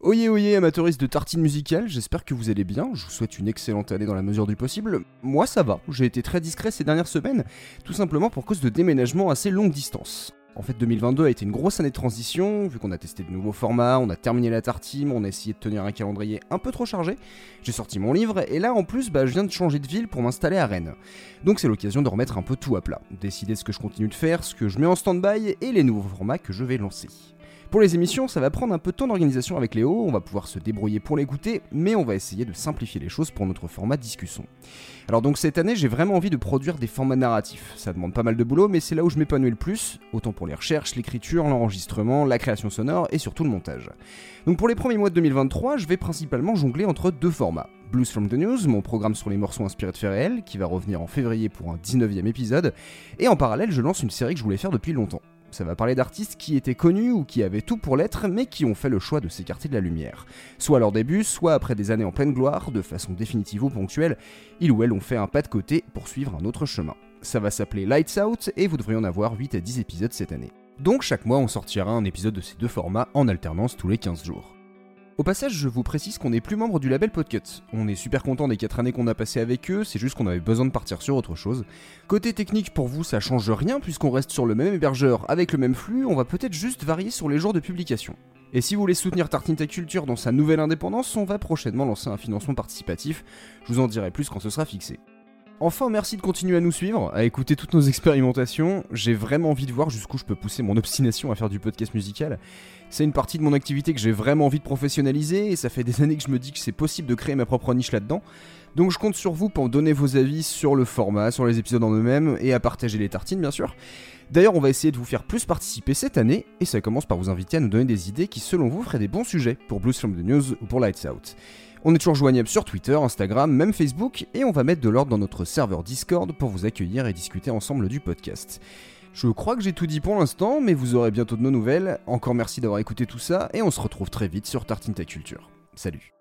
Oyez oyez amateuristes de tartines musicales, j'espère que vous allez bien, je vous souhaite une excellente année dans la mesure du possible. Moi ça va, j'ai été très discret ces dernières semaines, tout simplement pour cause de déménagements assez longue distance. En fait 2022 a été une grosse année de transition, vu qu'on a testé de nouveaux formats, on a terminé la tartine, on a essayé de tenir un calendrier un peu trop chargé, j'ai sorti mon livre, et là en plus bah, je viens de changer de ville pour m'installer à Rennes. Donc c'est l'occasion de remettre un peu tout à plat, décider ce que je continue de faire, ce que je mets en stand-by, et les nouveaux formats que je vais lancer. Pour les émissions, ça va prendre un peu de temps d'organisation avec Léo, on va pouvoir se débrouiller pour l'écouter, mais on va essayer de simplifier les choses pour notre format discussion. Alors donc cette année, j'ai vraiment envie de produire des formats narratifs. Ça demande pas mal de boulot, mais c'est là où je m'épanouis le plus, autant pour les recherches, l'écriture, l'enregistrement, la création sonore et surtout le montage. Donc pour les premiers mois de 2023, je vais principalement jongler entre deux formats. Blues from the News, mon programme sur les morceaux inspirés de faits réels, qui va revenir en février pour un 19e épisode, et en parallèle, je lance une série que je voulais faire depuis longtemps. Ça va parler d'artistes qui étaient connus ou qui avaient tout pour l'être, mais qui ont fait le choix de s'écarter de la lumière. Soit à leur début, soit après des années en pleine gloire, de façon définitive ou ponctuelle, ils ou elles ont fait un pas de côté pour suivre un autre chemin. Ça va s'appeler Lights Out et vous devriez en avoir 8 à 10 épisodes cette année. Donc chaque mois on sortira un épisode de ces deux formats en alternance tous les 15 jours. Au passage, je vous précise qu'on n'est plus membre du label Podcut. On est super content des 4 années qu'on a passées avec eux, c'est juste qu'on avait besoin de partir sur autre chose. Côté technique, pour vous, ça change rien puisqu'on reste sur le même hébergeur avec le même flux, on va peut-être juste varier sur les jours de publication. Et si vous voulez soutenir Tartin Tech Culture dans sa nouvelle indépendance, on va prochainement lancer un financement participatif. Je vous en dirai plus quand ce sera fixé. Enfin, merci de continuer à nous suivre, à écouter toutes nos expérimentations. J'ai vraiment envie de voir jusqu'où je peux pousser mon obstination à faire du podcast musical. C'est une partie de mon activité que j'ai vraiment envie de professionnaliser et ça fait des années que je me dis que c'est possible de créer ma propre niche là-dedans. Donc je compte sur vous pour donner vos avis sur le format, sur les épisodes en eux-mêmes et à partager les tartines bien sûr. D'ailleurs, on va essayer de vous faire plus participer cette année et ça commence par vous inviter à nous donner des idées qui selon vous feraient des bons sujets pour Blues from the News ou pour Lights Out. On est toujours joignable sur Twitter, Instagram, même Facebook, et on va mettre de l'ordre dans notre serveur Discord pour vous accueillir et discuter ensemble du podcast. Je crois que j'ai tout dit pour l'instant, mais vous aurez bientôt de nos nouvelles. Encore merci d'avoir écouté tout ça, et on se retrouve très vite sur Tartine Ta Culture. Salut